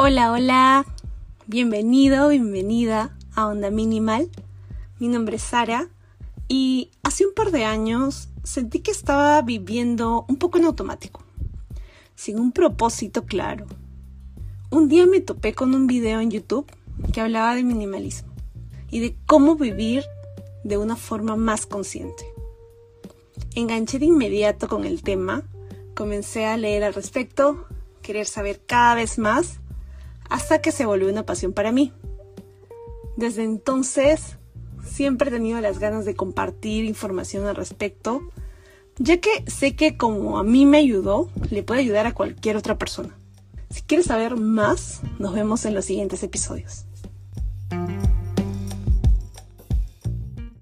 Hola, hola, bienvenido, bienvenida a Onda Minimal. Mi nombre es Sara y hace un par de años sentí que estaba viviendo un poco en automático, sin un propósito claro. Un día me topé con un video en YouTube que hablaba de minimalismo y de cómo vivir de una forma más consciente. Enganché de inmediato con el tema, comencé a leer al respecto, querer saber cada vez más, hasta que se volvió una pasión para mí. Desde entonces, siempre he tenido las ganas de compartir información al respecto, ya que sé que como a mí me ayudó, le puede ayudar a cualquier otra persona. Si quieres saber más, nos vemos en los siguientes episodios.